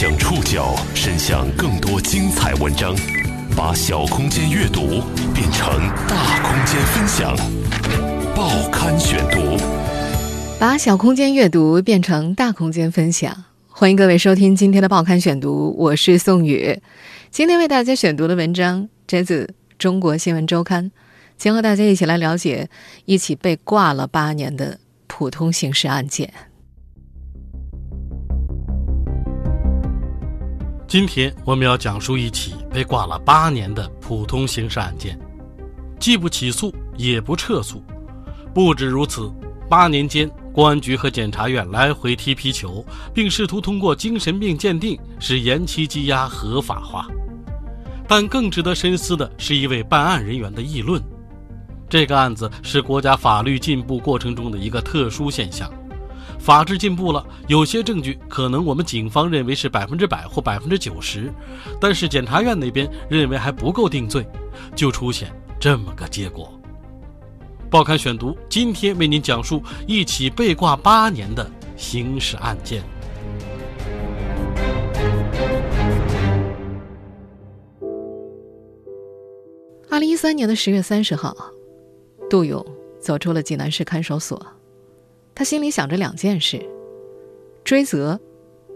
将触角伸向更多精彩文章，把小空间阅读变成大空间分享。报刊选读，把小空间阅读变成大空间分享。欢迎各位收听今天的报刊选读，我是宋宇。今天为大家选读的文章摘自《中国新闻周刊》，将和大家一起来了解一起被挂了八年的普通刑事案件。今天我们要讲述一起被挂了八年的普通刑事案件，既不起诉也不撤诉。不止如此，八年间，公安局和检察院来回踢皮球，并试图通过精神病鉴定使延期羁押合法化。但更值得深思的是一位办案人员的议论：这个案子是国家法律进步过程中的一个特殊现象。法治进步了，有些证据可能我们警方认为是百分之百或百分之九十，但是检察院那边认为还不够定罪，就出现这么个结果。报刊选读今天为您讲述一起被挂八年的刑事案件。二零一三年的十月三十号，杜勇走出了济南市看守所。他心里想着两件事：追责，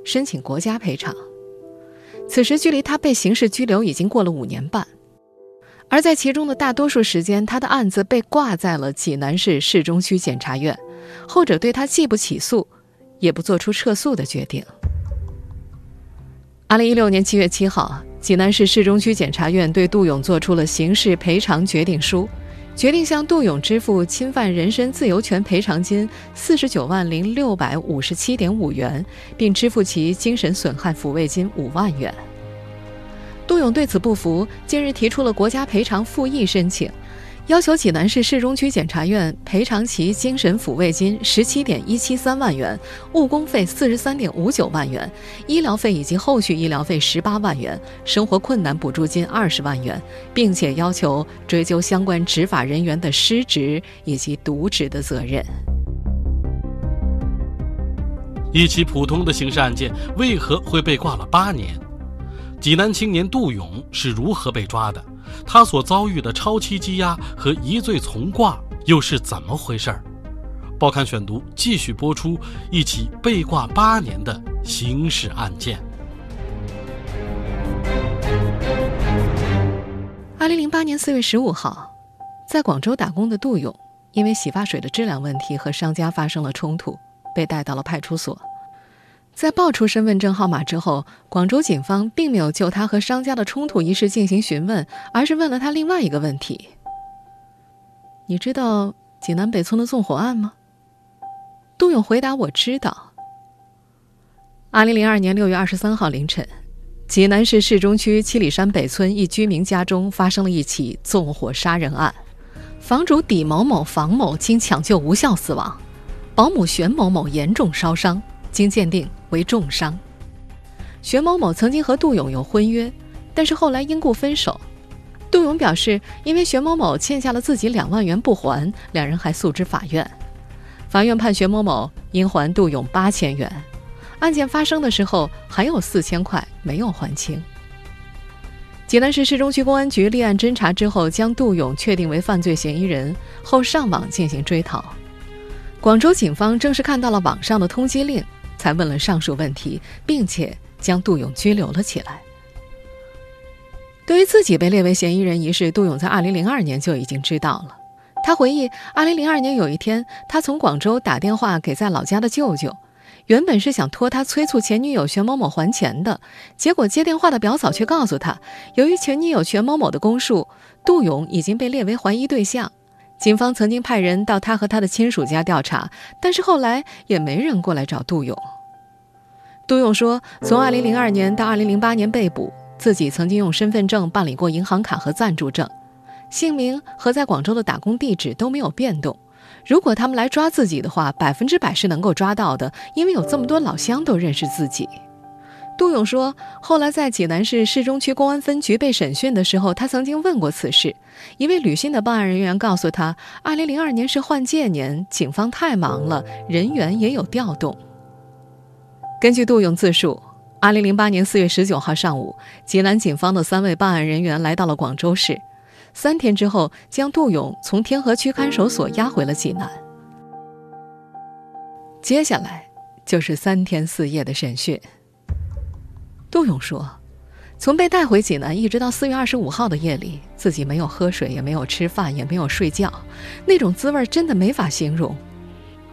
申请国家赔偿。此时距离他被刑事拘留已经过了五年半，而在其中的大多数时间，他的案子被挂在了济南市市中区检察院，后者对他既不起诉，也不做出撤诉的决定。二零一六年七月七号，济南市市中区检察院对杜勇作出了刑事赔偿决定书。决定向杜勇支付侵犯人身自由权赔偿金四十九万零六百五十七点五元，并支付其精神损害抚慰金五万元。杜勇对此不服，近日提出了国家赔偿复议申请。要求济南市市中区检察院赔偿其精神抚慰金十七点一七三万元、误工费四十三点五九万元、医疗费以及后续医疗费十八万元、生活困难补助金二十万元，并且要求追究相关执法人员的失职以及渎职的责任。一起普通的刑事案件为何会被挂了八年？济南青年杜勇是如何被抓的？他所遭遇的超期羁押和疑罪从挂又是怎么回事儿？报刊选读继续播出一起被挂八年的刑事案件。二零零八年四月十五号，在广州打工的杜勇因为洗发水的质量问题和商家发生了冲突，被带到了派出所。在报出身份证号码之后，广州警方并没有就他和商家的冲突一事进行询问，而是问了他另外一个问题：“你知道济南北村的纵火案吗？”杜勇回答：“我知道。”二零零二年六月二十三号凌晨，济南市市中区七里山北村一居民家中发生了一起纵火杀人案，房主底某某、房某经抢救无效死亡，保姆玄某某严重烧伤，经鉴定。为重伤。玄某某曾经和杜勇有婚约，但是后来因故分手。杜勇表示，因为玄某某欠下了自己两万元不还，两人还诉至法院。法院判玄某某应还杜勇八千元。案件发生的时候，还有四千块没有还清。济南市市中区公安局立案侦查之后，将杜勇确定为犯罪嫌疑人后，上网进行追讨。广州警方正是看到了网上的通缉令。才问了上述问题，并且将杜勇拘留了起来。对于自己被列为嫌疑人一事，杜勇在2002年就已经知道了。他回忆，2002年有一天，他从广州打电话给在老家的舅舅，原本是想托他催促前女友全某某还钱的，结果接电话的表嫂却告诉他，由于前女友全某某的供述，杜勇已经被列为怀疑对象。警方曾经派人到他和他的亲属家调查，但是后来也没人过来找杜勇。杜勇说，从2002年到2008年被捕，自己曾经用身份证办理过银行卡和暂住证，姓名和在广州的打工地址都没有变动。如果他们来抓自己的话，百分之百是能够抓到的，因为有这么多老乡都认识自己。杜勇说，后来在济南市市中区公安分局被审讯的时候，他曾经问过此事。一位旅信的办案人员告诉他，2002年是换届年，警方太忙了，人员也有调动。根据杜勇自述二零零八年四月十九号上午，济南警方的三位办案人员来到了广州市，三天之后将杜勇从天河区看守所押回了济南。接下来就是三天四夜的审讯。杜勇说，从被带回济南一直到四月二十五号的夜里，自己没有喝水，也没有吃饭，也没有睡觉，那种滋味真的没法形容。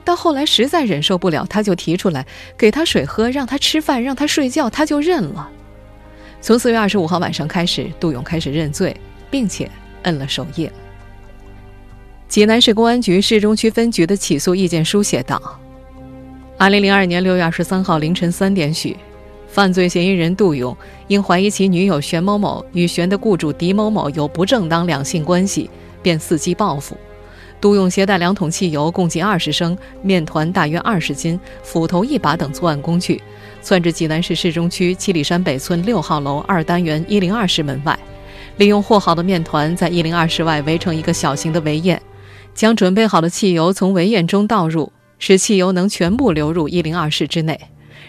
到后来实在忍受不了，他就提出来给他水喝，让他吃饭，让他睡觉，他就认了。从四月二十五号晚上开始，杜勇开始认罪，并且摁了手印。济南市公安局市中区分局的起诉意见书写道。二零零二年六月二十三号凌晨三点许，犯罪嫌疑人杜勇因怀疑其女友玄某某与玄的雇主狄某某有不正当两性关系，便伺机报复。杜勇携带两桶汽油，共计二十升，面团大约二十斤，斧头一把等作案工具，窜至济南市市中区七里山北村六号楼二单元一零二室门外，利用和好的面团在一零二室外围成一个小型的围堰，将准备好的汽油从围堰中倒入。使汽油能全部流入一零二室之内，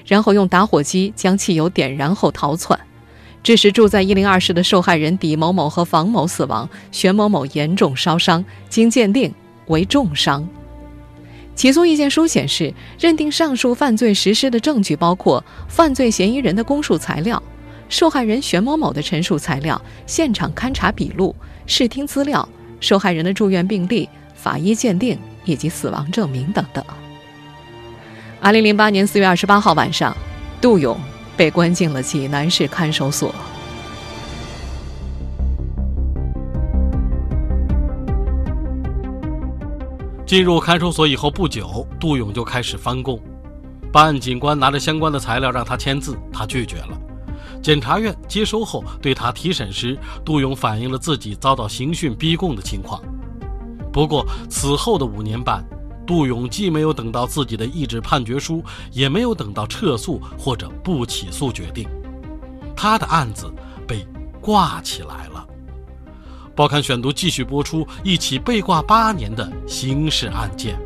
然后用打火机将汽油点燃后逃窜，致使住在一零二室的受害人李某某和房某死亡，玄某某严重烧伤，经鉴定为重伤。起诉意见书显示，认定上述犯罪实施的证据包括犯罪嫌疑人的供述材料、受害人玄某某的陈述材料、现场勘查笔录、视听资料、受害人的住院病历、法医鉴定以及死亡证明等等。二零零八年四月二十八号晚上，杜勇被关进了济南市看守所。进入看守所以后不久，杜勇就开始翻供。办案警官拿着相关的材料让他签字，他拒绝了。检察院接收后对他提审时，杜勇反映了自己遭到刑讯逼供的情况。不过此后的五年半。杜勇既没有等到自己的一纸判决书，也没有等到撤诉或者不起诉决定，他的案子被挂起来了。报刊选读继续播出一起被挂八年的刑事案件。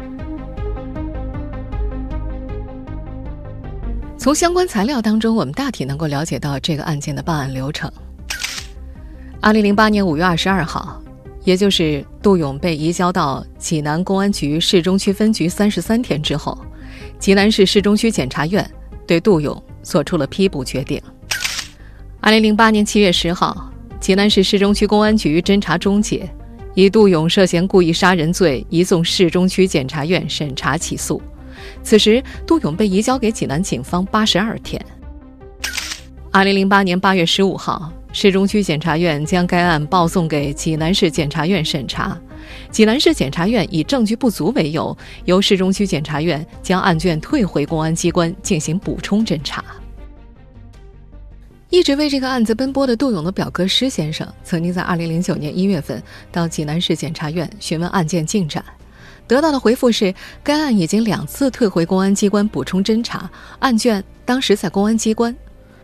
从相关材料当中，我们大体能够了解到这个案件的办案流程。二零零八年五月二十二号。也就是杜勇被移交到济南公安局市中区分局三十三天之后，济南市市中区检察院对杜勇作出了批捕决定。二零零八年七月十号，济南市市中区公安局侦查终结，以杜勇涉嫌故意杀人罪移送市中区检察院审查起诉。此时，杜勇被移交给济南警方八十二天。二零零八年八月十五号。市中区检察院将该案报送给济南市检察院审查，济南市检察院以证据不足为由，由市中区检察院将案卷退回公安机关进行补充侦查。一直为这个案子奔波的杜勇的表哥施先生，曾经在2009年1月份到济南市检察院询问案件进展，得到的回复是，该案已经两次退回公安机关补充侦查，案卷当时在公安机关。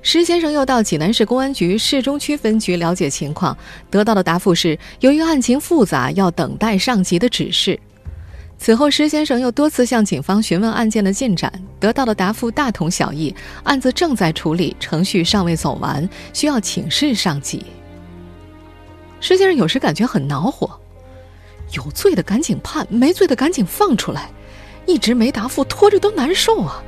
施先生又到济南市公安局市中区分局了解情况，得到的答复是，由于案情复杂，要等待上级的指示。此后，施先生又多次向警方询问案件的进展，得到的答复大同小异：案子正在处理，程序尚未走完，需要请示上级。施先生有时感觉很恼火，有罪的赶紧判，没罪的赶紧放出来，一直没答复，拖着都难受啊。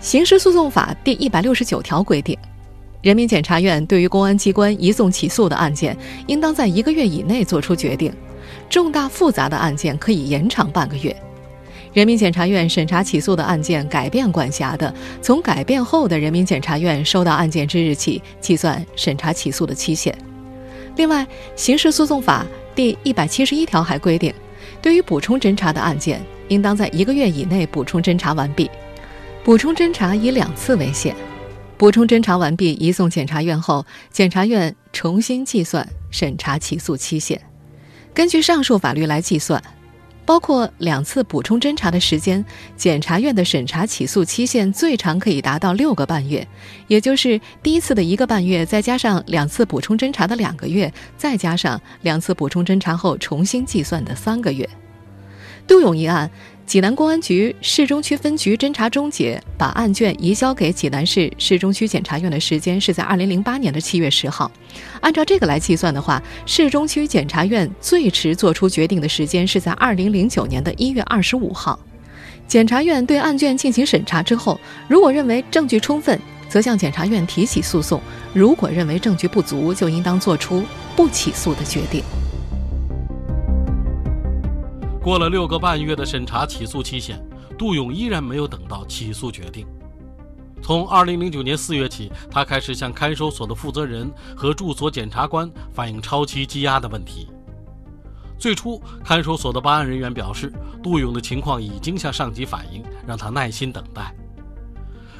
刑事诉讼法第一百六十九条规定，人民检察院对于公安机关移送起诉的案件，应当在一个月以内作出决定；重大复杂的案件可以延长半个月。人民检察院审查起诉的案件改变管辖的，从改变后的人民检察院收到案件之日起计算审查起诉的期限。另外，刑事诉讼法第一百七十一条还规定，对于补充侦查的案件，应当在一个月以内补充侦查完毕。补充侦查以两次为限，补充侦查完毕移送检察院后，检察院重新计算审查起诉期限。根据上述法律来计算，包括两次补充侦查的时间，检察院的审查起诉期限最长可以达到六个半月，也就是第一次的一个半月，再加上两次补充侦查的两个月，再加上两次补充侦查后重新计算的三个月。杜勇一案。济南公安局市中区分局侦查终结，把案卷移交给济南市市中区检察院的时间是在二零零八年的七月十号。按照这个来计算的话，市中区检察院最迟作出决定的时间是在二零零九年的一月二十五号。检察院对案卷进行审查之后，如果认为证据充分，则向检察院提起诉讼；如果认为证据不足，就应当作出不起诉的决定。过了六个半月的审查起诉期限，杜勇依然没有等到起诉决定。从二零零九年四月起，他开始向看守所的负责人和住所检察官反映超期羁押的问题。最初，看守所的办案人员表示，杜勇的情况已经向上级反映，让他耐心等待。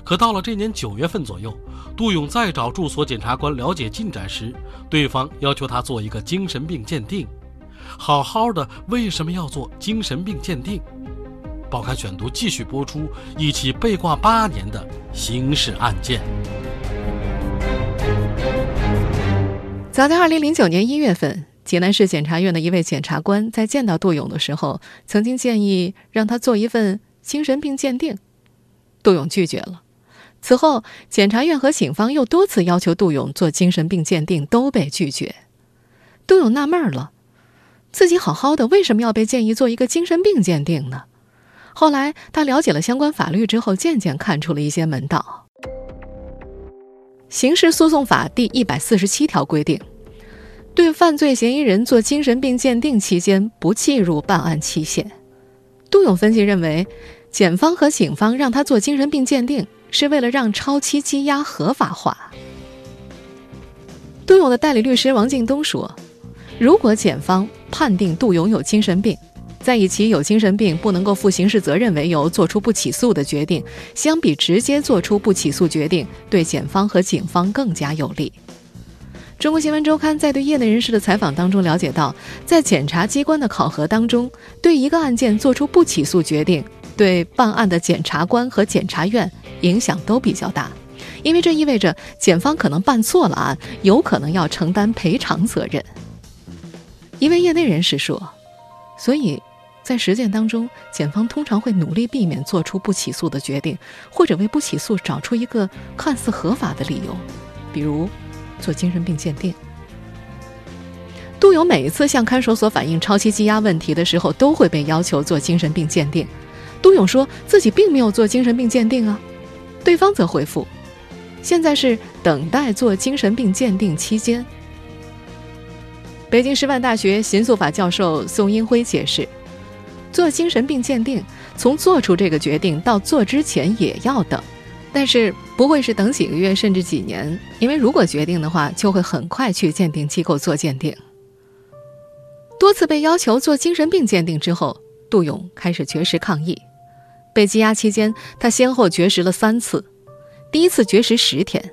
可到了这年九月份左右，杜勇再找住所检察官了解进展时，对方要求他做一个精神病鉴定。好好的，为什么要做精神病鉴定？报刊选读继续播出一起被挂八年的刑事案件。早在二零零九年一月份，济南市检察院的一位检察官在见到杜勇的时候，曾经建议让他做一份精神病鉴定，杜勇拒绝了。此后，检察院和警方又多次要求杜勇做精神病鉴定，都被拒绝。杜勇纳闷了。自己好好的，为什么要被建议做一个精神病鉴定呢？后来他了解了相关法律之后，渐渐看出了一些门道。刑事诉讼法第一百四十七条规定，对犯罪嫌疑人做精神病鉴定期间不计入办案期限。杜勇分析认为，检方和警方让他做精神病鉴定，是为了让超期羁押合法化。杜勇的代理律师王敬东说。如果检方判定杜勇有精神病，再以其有精神病不能够负刑事责任为由作出不起诉的决定，相比直接作出不起诉决定，对检方和警方更加有利。中国新闻周刊在对业内人士的采访当中了解到，在检察机关的考核当中，对一个案件作出不起诉决定，对办案的检察官和检察院影响都比较大，因为这意味着检方可能办错了案，有可能要承担赔偿责任。一位业内人士说：“所以，在实践当中，检方通常会努力避免做出不起诉的决定，或者为不起诉找出一个看似合法的理由，比如做精神病鉴定。”杜勇每一次向看守所反映超期羁押问题的时候，都会被要求做精神病鉴定。杜勇说自己并没有做精神病鉴定啊，对方则回复：“现在是等待做精神病鉴定期间。”北京师范大学刑诉法教授宋英辉解释：“做精神病鉴定，从做出这个决定到做之前也要等，但是不会是等几个月甚至几年，因为如果决定的话，就会很快去鉴定机构做鉴定。”多次被要求做精神病鉴定之后，杜勇开始绝食抗议。被羁押期间，他先后绝食了三次，第一次绝食十天，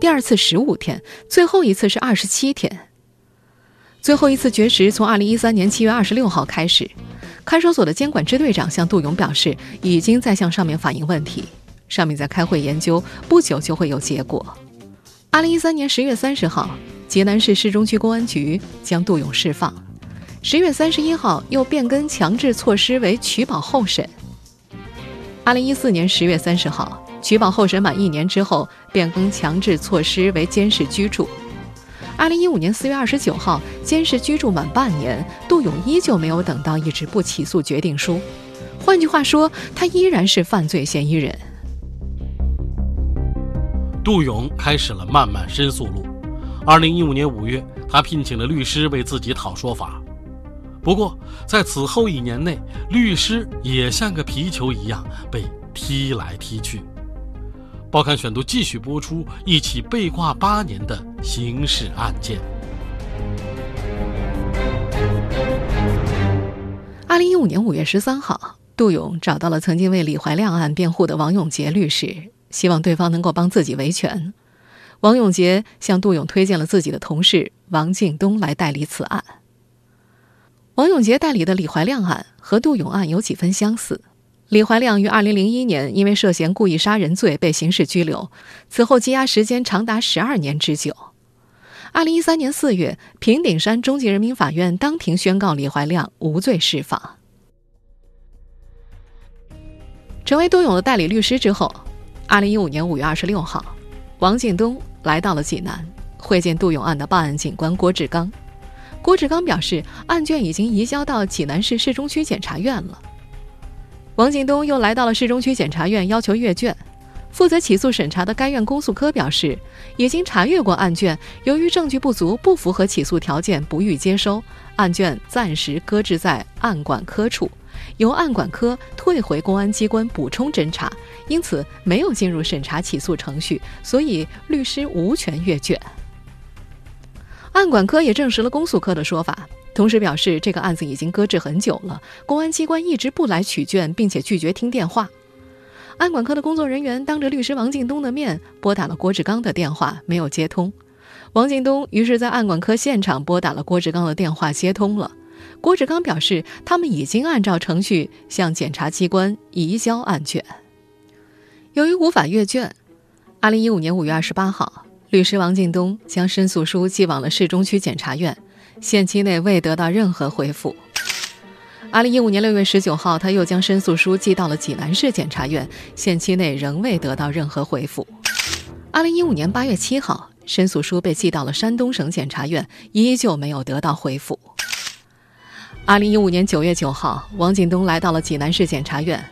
第二次十五天，最后一次是二十七天。最后一次绝食从二零一三年七月二十六号开始，看守所的监管支队长向杜勇表示，已经在向上面反映问题，上面在开会研究，不久就会有结果。二零一三年十月三十号，济南市市中区公安局将杜勇释放，十月三十一号又变更强制措施为取保候审。二零一四年十月三十号，取保候审满一年之后，变更强制措施为监视居住。二零一五年四月二十九号，监视居住满半年，杜勇依旧没有等到一纸不起诉决定书。换句话说，他依然是犯罪嫌疑人。杜勇开始了漫漫申诉路。二零一五年五月，他聘请了律师为自己讨说法。不过，在此后一年内，律师也像个皮球一样被踢来踢去。报刊选读继续播出一起被挂八年的刑事案件。二零一五年五月十三号，杜勇找到了曾经为李怀亮案辩护的王永杰律师，希望对方能够帮自己维权。王永杰向杜勇推荐了自己的同事王敬东来代理此案。王永杰代理的李怀亮案和杜勇案有几分相似。李怀亮于二零零一年因为涉嫌故意杀人罪被刑事拘留，此后羁押时间长达十二年之久。二零一三年四月，平顶山中级人民法院当庭宣告李怀亮无罪释放。成为杜勇的代理律师之后，二零一五年五月二十六号，王敬东来到了济南，会见杜勇案的办案警官郭志刚。郭志刚表示，案卷已经移交到济南市市中区检察院了。王敬东又来到了市中区检察院，要求阅卷。负责起诉审查的该院公诉科表示，已经查阅过案卷，由于证据不足，不符合起诉条件，不予接收。案卷暂时搁置在案管科处，由案管科退回公安机关补充侦查，因此没有进入审查起诉程序，所以律师无权阅卷。案管科也证实了公诉科的说法。同时表示，这个案子已经搁置很久了，公安机关一直不来取卷，并且拒绝听电话。案管科的工作人员当着律师王敬东的面拨打了郭志刚的电话，没有接通。王敬东于是在案管科现场拨打了郭志刚的电话，接通了。郭志刚表示，他们已经按照程序向检察机关移交案卷。由于无法阅卷，二零一五年五月二十八号，律师王敬东将申诉书寄往了市中区检察院。限期内未得到任何回复。二零一五年六月十九号，他又将申诉书寄到了济南市检察院，限期内仍未得到任何回复。二零一五年八月七号，申诉书被寄到了山东省检察院，依旧没有得到回复。二零一五年九月九号，王景东来到了济南市检察院，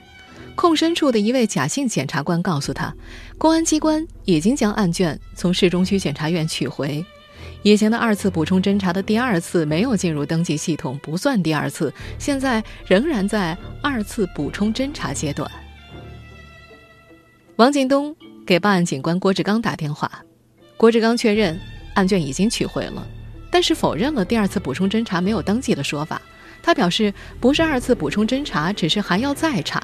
控申处的一位贾姓检察官告诉他，公安机关已经将案卷从市中区检察院取回。以前的二次补充侦查的第二次没有进入登记系统，不算第二次。现在仍然在二次补充侦查阶段。王敬东给办案警官郭志刚打电话，郭志刚确认案卷已经取回了，但是否认了第二次补充侦查没有登记的说法。他表示不是二次补充侦查，只是还要再查。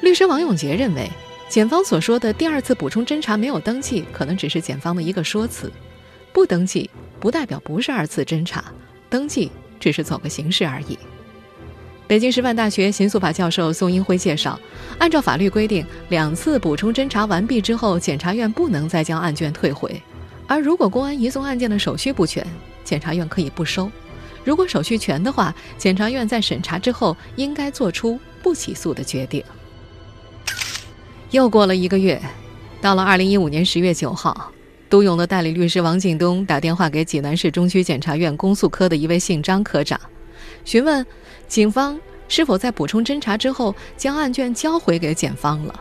律师王永杰认为，检方所说的第二次补充侦查没有登记，可能只是检方的一个说辞。不登记不代表不是二次侦查，登记只是走个形式而已。北京师范大学刑诉法教授宋英辉介绍，按照法律规定，两次补充侦查完毕之后，检察院不能再将案卷退回；而如果公安移送案件的手续不全，检察院可以不收；如果手续全的话，检察院在审查之后应该做出不起诉的决定。又过了一个月，到了二零一五年十月九号。杜勇的代理律师王敬东打电话给济南市中区检察院公诉科的一位姓张科长，询问警方是否在补充侦查之后将案卷交回给检方了。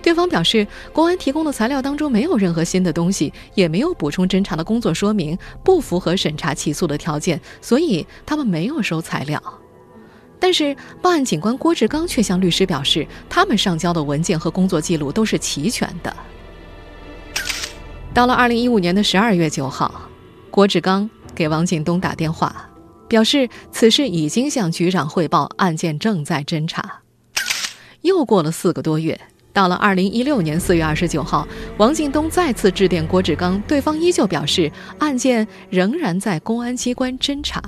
对方表示，公安提供的材料当中没有任何新的东西，也没有补充侦查的工作说明，不符合审查起诉的条件，所以他们没有收材料。但是办案警官郭志刚却向律师表示，他们上交的文件和工作记录都是齐全的。到了二零一五年的十二月九号，郭志刚给王景东打电话，表示此事已经向局长汇报，案件正在侦查。又过了四个多月，到了二零一六年四月二十九号，王敬东再次致电郭志刚，对方依旧表示案件仍然在公安机关侦查。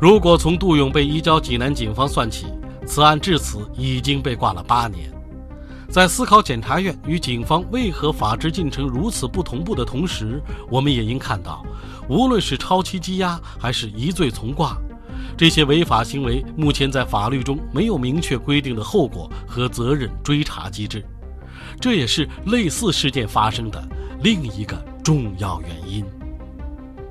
如果从杜勇被移交济南警方算起，此案至此已经被挂了八年。在思考检察院与警方为何法治进程如此不同步的同时，我们也应看到，无论是超期羁押还是疑罪从挂，这些违法行为目前在法律中没有明确规定的后果和责任追查机制，这也是类似事件发生的另一个重要原因。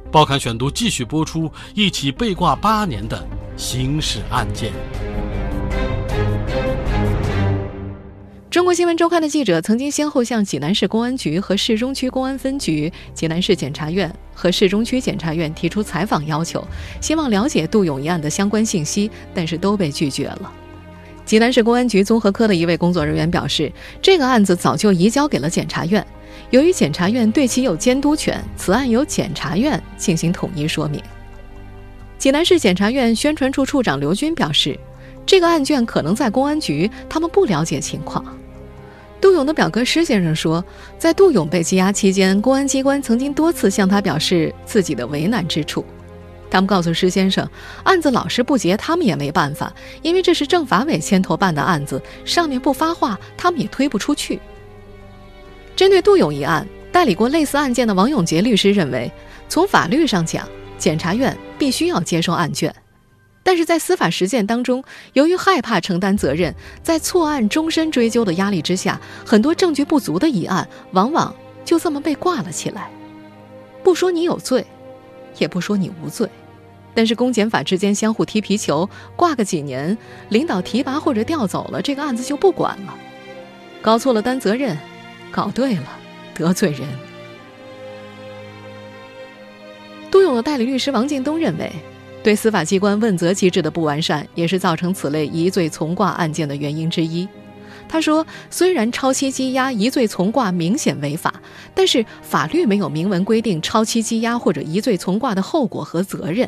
报刊选读继续播出一起被挂八年的刑事案件。中国新闻周刊的记者曾经先后向济南市公安局和市中区公安分局、济南市检察院和市中区检察院提出采访要求，希望了解杜勇一案的相关信息，但是都被拒绝了。济南市公安局综合科的一位工作人员表示，这个案子早就移交给了检察院，由于检察院对其有监督权，此案由检察院进行统一说明。济南市检察院宣传处处长刘军表示。这个案卷可能在公安局，他们不了解情况。杜勇的表哥施先生说，在杜勇被羁押期间，公安机关曾经多次向他表示自己的为难之处。他们告诉施先生，案子老是不结，他们也没办法，因为这是政法委牵头办的案子，上面不发话，他们也推不出去。针对杜勇一案，代理过类似案件的王永杰律师认为，从法律上讲，检察院必须要接收案卷。但是在司法实践当中，由于害怕承担责任，在错案终身追究的压力之下，很多证据不足的疑案往往就这么被挂了起来。不说你有罪，也不说你无罪，但是公检法之间相互踢皮球，挂个几年，领导提拔或者调走了，这个案子就不管了。搞错了担责任，搞对了得罪人。杜勇的代理律师王敬东认为。对司法机关问责机制的不完善，也是造成此类疑罪从挂案件的原因之一。他说：“虽然超期羁押、疑罪从挂明显违法，但是法律没有明文规定超期羁押或者疑罪从挂的后果和责任。”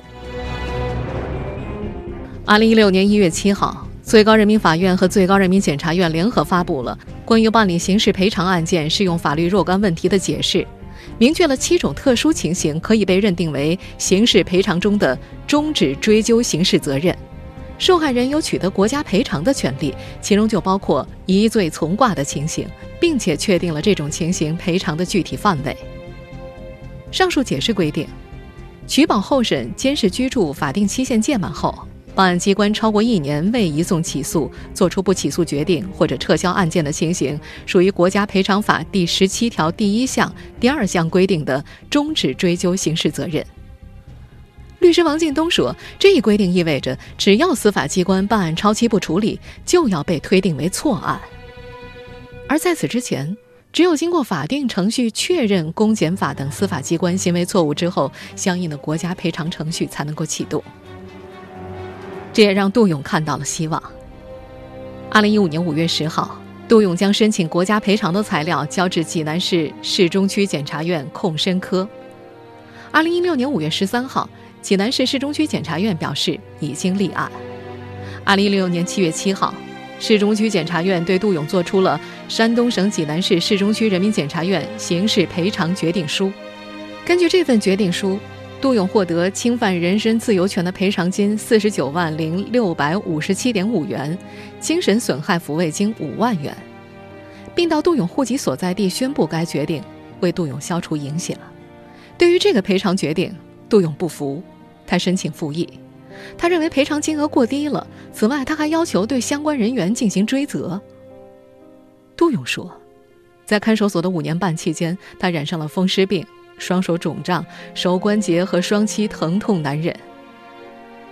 二零一六年一月七号，最高人民法院和最高人民检察院联合发布了关于办理刑事赔偿案件适用法律若干问题的解释。明确了七种特殊情形可以被认定为刑事赔偿中的终止追究刑事责任，受害人有取得国家赔偿的权利，其中就包括疑罪从挂的情形，并且确定了这种情形赔偿的具体范围。上述解释规定，取保候审监视居住法定期限届满后。办案机关超过一年未移送起诉，作出不起诉决定或者撤销案件的情形，属于《国家赔偿法》第十七条第一项、第二项规定的终止追究刑事责任。律师王敬东说，这一规定意味着，只要司法机关办案超期不处理，就要被推定为错案。而在此之前，只有经过法定程序确认公检法等司法机关行为错误之后，相应的国家赔偿程序才能够启动。这也让杜勇看到了希望。二零一五年五月十号，杜勇将申请国家赔偿的材料交至济南市市中区检察院控申科。二零一六年五月十三号，济南市市中区检察院表示已经立案。二零一六年七月七号，市中区检察院对杜勇作出了山东省济南市市中区人民检察院刑事赔偿决定书。根据这份决定书。杜勇获得侵犯人身自由权的赔偿金四十九万零六百五十七点五元，精神损害抚慰金五万元，并到杜勇户籍所在地宣布该决定，为杜勇消除影响。对于这个赔偿决定，杜勇不服，他申请复议。他认为赔偿金额过低了。此外，他还要求对相关人员进行追责。杜勇说，在看守所的五年半期间，他染上了风湿病。双手肿胀，手关节和双膝疼痛难忍。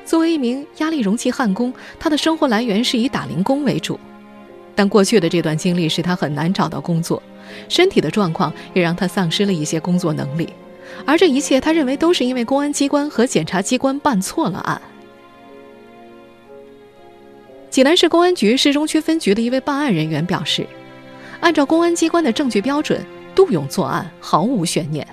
作为一名压力容器焊工，他的生活来源是以打零工为主。但过去的这段经历使他很难找到工作，身体的状况也让他丧失了一些工作能力。而这一切，他认为都是因为公安机关和检察机关办错了案。济南市公安局市中区分局的一位办案人员表示，按照公安机关的证据标准，杜勇作案毫无悬念。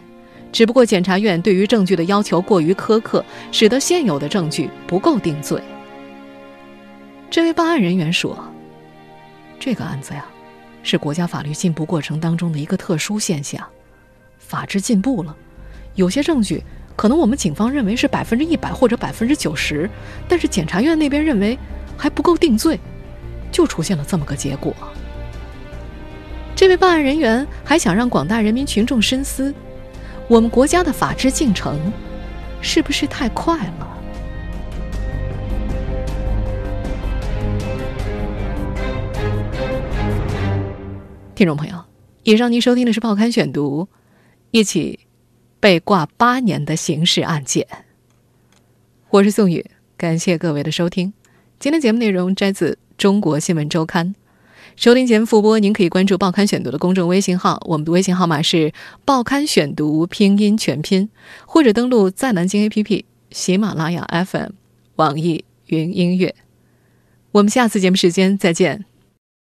只不过检察院对于证据的要求过于苛刻，使得现有的证据不够定罪。这位办案人员说：“这个案子呀，是国家法律进步过程当中的一个特殊现象，法治进步了，有些证据可能我们警方认为是百分之一百或者百分之九十，但是检察院那边认为还不够定罪，就出现了这么个结果。”这位办案人员还想让广大人民群众深思。我们国家的法治进程是不是太快了？听众朋友，以上您收听的是《报刊选读》，一起被挂八年的刑事案件。我是宋宇，感谢各位的收听。今天节目内容摘自《中国新闻周刊》。收听节目复播，您可以关注“报刊选读”的公众微信号，我们的微信号码是“报刊选读”拼音全拼，或者登录在南京 APP、喜马拉雅 FM、网易云音乐。我们下次节目时间再见。